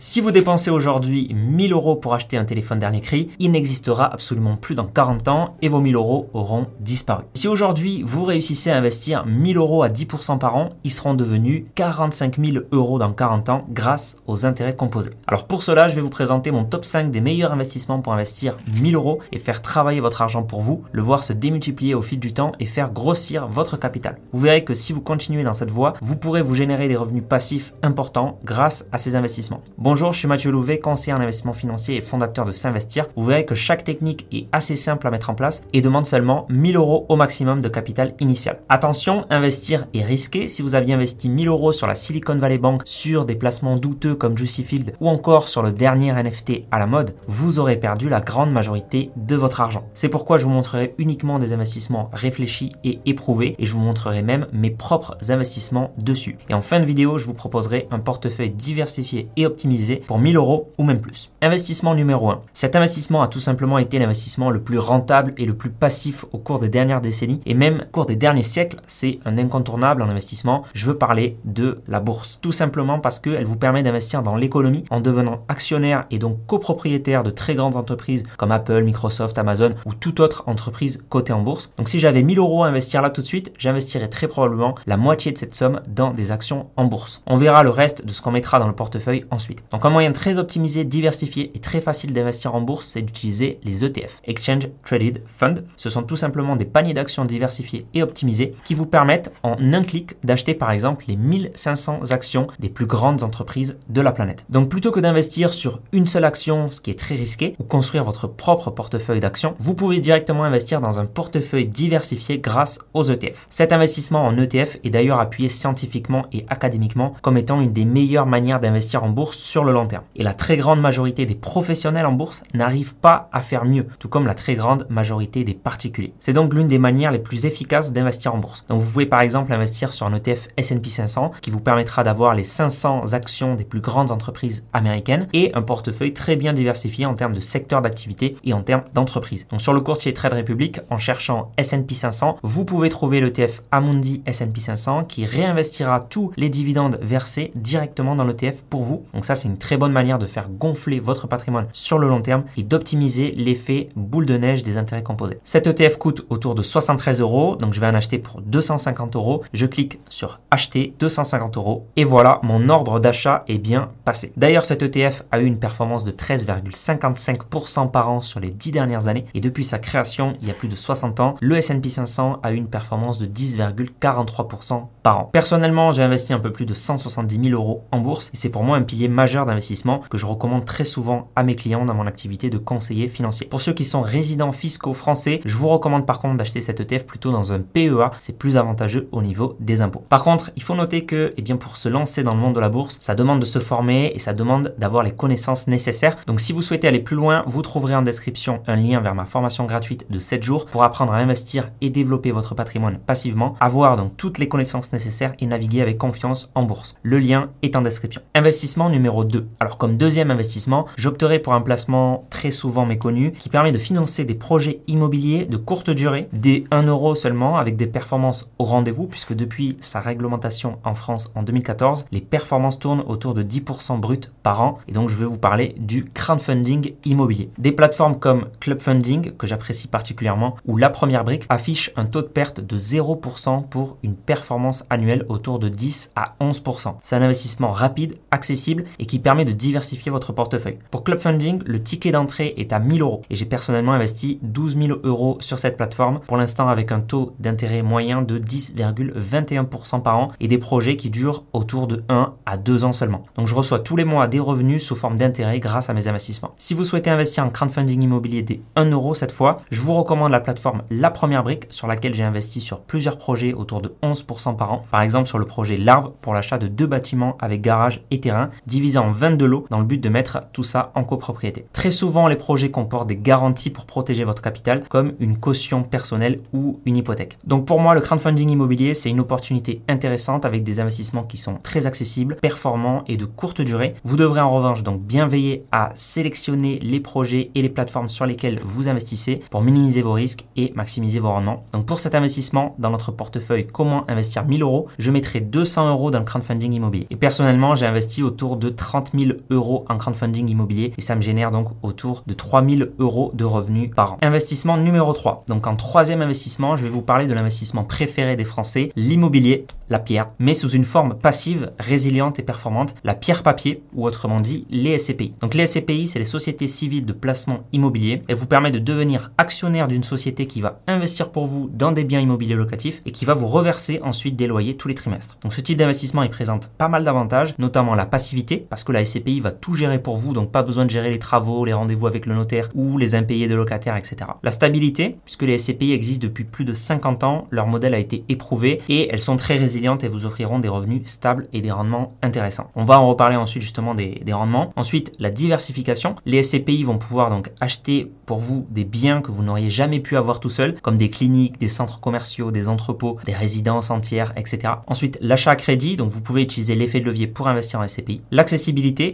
Si vous dépensez aujourd'hui 1000 euros pour acheter un téléphone dernier cri, il n'existera absolument plus dans 40 ans et vos 1000 euros auront disparu. Si aujourd'hui vous réussissez à investir 1000 euros à 10% par an, ils seront devenus 45 000 euros dans 40 ans grâce aux intérêts composés. Alors pour cela, je vais vous présenter mon top 5 des meilleurs investissements pour investir 1000 euros et faire travailler votre argent pour vous, le voir se démultiplier au fil du temps et faire grossir votre capital. Vous verrez que si vous continuez dans cette voie, vous pourrez vous générer des revenus passifs importants grâce à ces investissements. Bonjour, je suis Mathieu Louvet, conseiller en investissement financier et fondateur de S'investir. Vous verrez que chaque technique est assez simple à mettre en place et demande seulement 1000 euros au maximum de capital initial. Attention, investir est risqué. Si vous aviez investi 1000 euros sur la Silicon Valley Bank, sur des placements douteux comme Juicy Field ou encore sur le dernier NFT à la mode, vous aurez perdu la grande majorité de votre argent. C'est pourquoi je vous montrerai uniquement des investissements réfléchis et éprouvés et je vous montrerai même mes propres investissements dessus. Et en fin de vidéo, je vous proposerai un portefeuille diversifié et optimisé pour 1000 euros ou même plus. Investissement numéro 1. Cet investissement a tout simplement été l'investissement le plus rentable et le plus passif au cours des dernières décennies et même au cours des derniers siècles. C'est un incontournable en investissement. Je veux parler de la bourse. Tout simplement parce qu'elle vous permet d'investir dans l'économie en devenant actionnaire et donc copropriétaire de très grandes entreprises comme Apple, Microsoft, Amazon ou toute autre entreprise cotée en bourse. Donc si j'avais 1000 euros à investir là tout de suite, j'investirais très probablement la moitié de cette somme dans des actions en bourse. On verra le reste de ce qu'on mettra dans le portefeuille ensuite. Donc un moyen très optimisé, diversifié et très facile d'investir en bourse, c'est d'utiliser les ETF, Exchange Traded Fund. Ce sont tout simplement des paniers d'actions diversifiés et optimisés qui vous permettent en un clic d'acheter par exemple les 1500 actions des plus grandes entreprises de la planète. Donc plutôt que d'investir sur une seule action, ce qui est très risqué, ou construire votre propre portefeuille d'actions, vous pouvez directement investir dans un portefeuille diversifié grâce aux ETF. Cet investissement en ETF est d'ailleurs appuyé scientifiquement et académiquement comme étant une des meilleures manières d'investir en bourse sur le long terme. Et la très grande majorité des professionnels en bourse n'arrivent pas à faire mieux, tout comme la très grande majorité des particuliers. C'est donc l'une des manières les plus efficaces d'investir en bourse. Donc vous pouvez par exemple investir sur un ETF S&P 500 qui vous permettra d'avoir les 500 actions des plus grandes entreprises américaines et un portefeuille très bien diversifié en termes de secteur d'activité et en termes d'entreprise. Donc sur le courtier Trade Republic, en cherchant S&P 500, vous pouvez trouver l'ETF Amundi S&P 500 qui réinvestira tous les dividendes versés directement dans l'ETF pour vous. Donc ça c'est une très bonne manière de faire gonfler votre patrimoine sur le long terme et d'optimiser l'effet boule de neige des intérêts composés. Cet ETF coûte autour de 73 euros, donc je vais en acheter pour 250 euros. Je clique sur acheter 250 euros et voilà, mon ordre d'achat est bien passé. D'ailleurs, cet ETF a eu une performance de 13,55% par an sur les 10 dernières années et depuis sa création il y a plus de 60 ans, le S&P 500 a eu une performance de 10,43% par an. Personnellement, j'ai investi un peu plus de 170 000 euros en bourse et c'est pour moi un pilier majeur d'investissement que je recommande très souvent à mes clients dans mon activité de conseiller financier. Pour ceux qui sont résidents fiscaux français, je vous recommande par contre d'acheter cet ETF plutôt dans un PEA, c'est plus avantageux au niveau des impôts. Par contre, il faut noter que eh bien, pour se lancer dans le monde de la bourse, ça demande de se former et ça demande d'avoir les connaissances nécessaires. Donc si vous souhaitez aller plus loin, vous trouverez en description un lien vers ma formation gratuite de 7 jours pour apprendre à investir et développer votre patrimoine passivement, avoir donc toutes les connaissances nécessaires et naviguer avec confiance en bourse. Le lien est en description. Investissement numéro 2. Alors comme deuxième investissement, j'opterai pour un placement très souvent méconnu qui permet de financer des projets immobiliers de courte durée, des 1 euro seulement avec des performances au rendez-vous puisque depuis sa réglementation en France en 2014, les performances tournent autour de 10% brut par an et donc je vais vous parler du crowdfunding immobilier. Des plateformes comme Club Funding que j'apprécie particulièrement ou La Première Brique affichent un taux de perte de 0% pour une performance annuelle autour de 10 à 11%. C'est un investissement rapide, accessible et qui permet de diversifier votre portefeuille. Pour Club Funding, le ticket d'entrée est à 1000 euros et j'ai personnellement investi 12 000 euros sur cette plateforme pour l'instant avec un taux d'intérêt moyen de 10,21% par an et des projets qui durent autour de 1 à 2 ans seulement. Donc je reçois tous les mois des revenus sous forme d'intérêt grâce à mes investissements. Si vous souhaitez investir en crowdfunding immobilier des 1 euro cette fois, je vous recommande la plateforme La Première Brique sur laquelle j'ai investi sur plusieurs projets autour de 11% par an. Par exemple sur le projet Larve pour l'achat de deux bâtiments avec garage et terrain divisé en 22 lots dans le but de mettre tout ça en copropriété. Très souvent les projets comportent des garanties pour protéger votre capital comme une caution personnelle ou une hypothèque. Donc pour moi le crowdfunding immobilier c'est une opportunité intéressante avec des investissements qui sont très accessibles, performants et de courte durée. Vous devrez en revanche donc bien veiller à sélectionner les projets et les plateformes sur lesquelles vous investissez pour minimiser vos risques et maximiser vos rendements. Donc pour cet investissement dans notre portefeuille Comment investir 1000 euros, je mettrai 200 euros dans le crowdfunding immobilier. Et personnellement, j'ai investi autour de 30 000 euros en crowdfunding immobilier et ça me génère donc autour de 3 000 euros de revenus par an. Investissement numéro 3. Donc en troisième investissement, je vais vous parler de l'investissement préféré des Français, l'immobilier, la pierre, mais sous une forme passive, résiliente et performante, la pierre papier ou autrement dit les SCPI. Donc les SCPI, c'est les sociétés civiles de placement immobilier. Elles vous permettent de devenir actionnaire d'une société qui va investir pour vous dans des biens immobiliers locatifs et qui va vous reverser ensuite des loyers tous les trimestres. Donc ce type d'investissement, il présente pas mal d'avantages, notamment la passivité, parce que la SCPI va tout gérer pour vous, donc pas besoin de gérer les travaux, les rendez-vous avec le notaire ou les impayés de locataires, etc. La stabilité, puisque les SCPI existent depuis plus de 50 ans, leur modèle a été éprouvé et elles sont très résilientes et vous offriront des revenus stables et des rendements intéressants. On va en reparler ensuite justement des, des rendements. Ensuite, la diversification. Les SCPI vont pouvoir donc acheter pour vous des biens que vous n'auriez jamais pu avoir tout seul, comme des cliniques, des centres commerciaux, des entrepôts, des résidences entières, etc. Ensuite, l'achat à crédit, donc vous pouvez utiliser l'effet de levier pour investir en SCPI. L'accessibilité,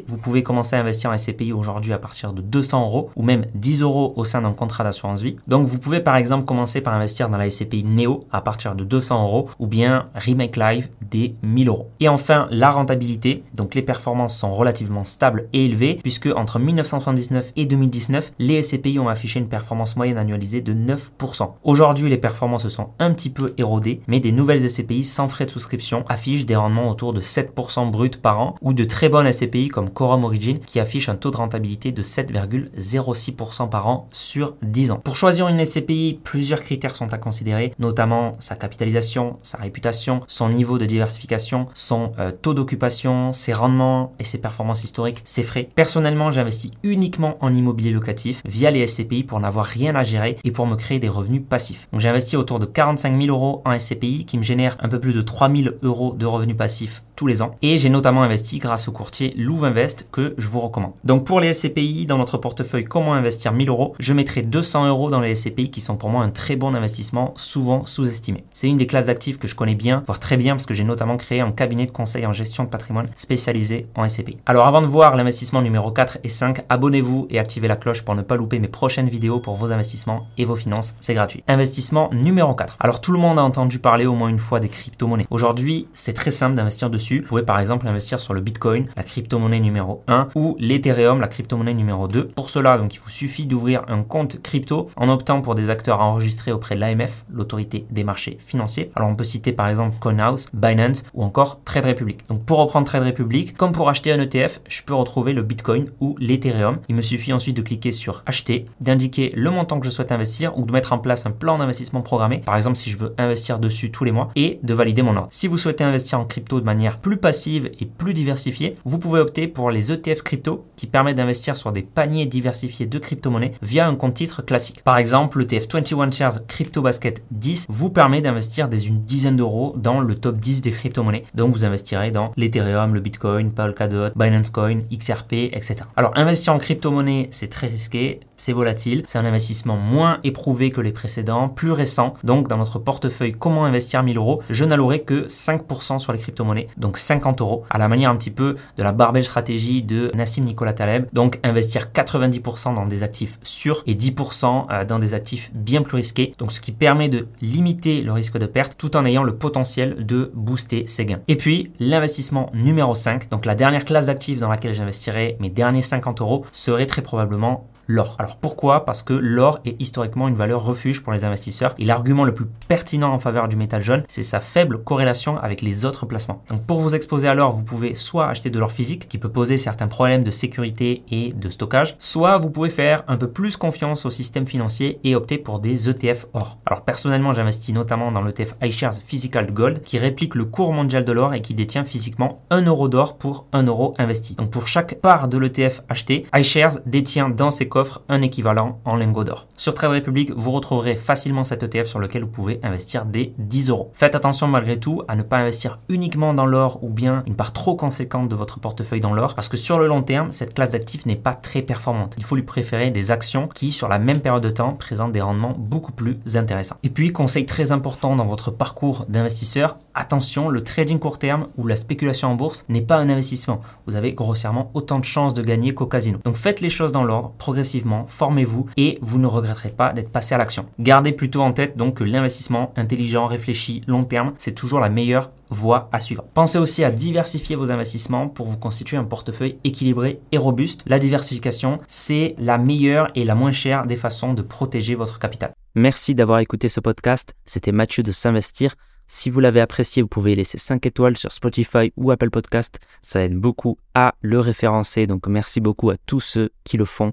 vous pouvez commencer à investir en SCPI aujourd'hui à partir de 200 euros ou même 10 euros au sein d'un contrat d'assurance vie. Donc vous pouvez par exemple commencer par investir dans la SCPI Neo à partir de 200 euros ou bien Remake Live des 1000 euros. Et enfin, la rentabilité, donc les performances sont relativement stables et élevées puisque entre 1979 et 2019, les SCPI ont affiché une performance moyenne annualisée de 9%. Aujourd'hui, les performances se sont un petit peu érodées, mais des nouvelles SCPI sans frais de souscription affichent des rendements autour de 7% brut par an ou de très bonnes SCPI comme Quorum Origin qui affichent un taux de rentabilité de 7,06% par an sur 10 ans. Pour choisir une SCPI, plusieurs critères sont à considérer, notamment sa capitalisation, sa réputation, son niveau de diversification, son euh, taux d'occupation, ses rendements et ses performances historiques, ses frais. Personnellement, j'investis uniquement en immobilier locatif via les SCPI pour n'avoir rien à gérer et pour me créer des revenus passifs. Donc j'investis autour de 45 000 euros en SCPI qui me génère un peu plus de 3 000 euros de revenus passifs tous les ans. Et j'ai notamment investi grâce au courtier Louvinvest que je vous recommande. Donc pour les SCPI dans notre portefeuille Comment investir 1000 euros, je mettrai 200 euros dans les SCPI qui sont pour moi un très bon investissement, souvent sous-estimé. C'est une des classes d'actifs que je connais bien, voire très bien parce que j'ai notamment créé un cabinet de conseil en gestion de patrimoine spécialisé en SCPI. Alors avant de voir l'investissement numéro 4 et 5, abonnez-vous et activez la cloche pour ne pas louper mes prochaines vidéos pour vos investissements et vos finances. C'est gratuit. Investissement numéro 4. Alors tout le monde a entendu parler au moins une fois des crypto-monnaies. Aujourd'hui, c'est très simple d'investir dessus. Vous pouvez par exemple investir sur le Bitcoin, la crypto-monnaie numéro 1, ou l'Ethereum, la crypto-monnaie numéro 2. Pour cela, donc, il vous suffit d'ouvrir un compte crypto en optant pour des acteurs enregistrés auprès de l'AMF, l'autorité des marchés financiers. Alors on peut citer par exemple CoinHouse, Binance ou encore Trade Republic. Donc pour reprendre Trade Republic, comme pour acheter un ETF, je peux retrouver le Bitcoin ou l'Ethereum. Il me suffit ensuite de cliquer sur acheter, d'indiquer le montant que je souhaite investir ou de mettre en place un plan d'investissement programmé. Par exemple, si je veux investir dessus tous les mois et de valider mon ordre. Si vous souhaitez investir en crypto de manière plus passive et plus diversifiée, vous pouvez opter pour les ETF crypto qui permettent d'investir sur des paniers diversifiés de crypto-monnaies via un compte titre classique. Par exemple, le TF 21 Shares Crypto Basket 10 vous permet d'investir des une dizaine d'euros dans le top 10 des crypto-monnaies. Donc vous investirez dans l'Ethereum, le Bitcoin, Polkadot, Binance Coin, XRP, etc. Alors investir en crypto-monnaie, c'est très risqué, c'est volatile, c'est un investissement moins éprouvé que les précédents, plus récent. Donc dans notre portefeuille Comment investir 1000 euros, je n'allouerai que 5% sur les crypto-monnaies, donc 50 euros, à la manière un petit peu de la barbelle stratégie de Nassim Nicolas Taleb. Donc investir 90% dans des actifs sûrs et 10% euh, dans des actifs bien plus risqués. Donc ce qui permet de limiter le risque de perte tout en ayant le potentiel de booster ses gains. Et puis l'investissement numéro 5, donc la dernière classe d'actifs dans laquelle j'investirai mes derniers 50 euros serait très probablement l'or. Alors pourquoi? Parce que l'or est historiquement une valeur refuge pour les investisseurs et l'argument le plus pertinent en faveur du métal jaune, c'est sa faible corrélation avec les autres placements. Donc pour vous exposer à l'or, vous pouvez soit acheter de l'or physique qui peut poser certains problèmes de sécurité et de stockage, soit vous pouvez faire un peu plus confiance au système financier et opter pour des ETF or. Alors personnellement, j'investis notamment dans l'ETF iShares Physical Gold qui réplique le cours mondial de l'or et qui détient physiquement 1 euro d'or pour 1 euro investi. Donc pour chaque part de l'ETF acheté, iShares détient dans ses offre un équivalent en lingots d'or. Sur Trade Republic, vous retrouverez facilement cet ETF sur lequel vous pouvez investir des 10 euros. Faites attention malgré tout à ne pas investir uniquement dans l'or ou bien une part trop conséquente de votre portefeuille dans l'or parce que sur le long terme, cette classe d'actifs n'est pas très performante. Il faut lui préférer des actions qui, sur la même période de temps, présentent des rendements beaucoup plus intéressants. Et puis, conseil très important dans votre parcours d'investisseur, attention, le trading court terme ou la spéculation en bourse n'est pas un investissement. Vous avez grossièrement autant de chances de gagner qu'au casino. Donc faites les choses dans l'ordre, progressez progressivement, formez-vous et vous ne regretterez pas d'être passé à l'action. Gardez plutôt en tête donc que l'investissement intelligent, réfléchi, long terme, c'est toujours la meilleure voie à suivre. Pensez aussi à diversifier vos investissements pour vous constituer un portefeuille équilibré et robuste. La diversification, c'est la meilleure et la moins chère des façons de protéger votre capital. Merci d'avoir écouté ce podcast. C'était Mathieu de S'investir. Si vous l'avez apprécié, vous pouvez laisser 5 étoiles sur Spotify ou Apple Podcast. Ça aide beaucoup à le référencer. Donc merci beaucoup à tous ceux qui le font.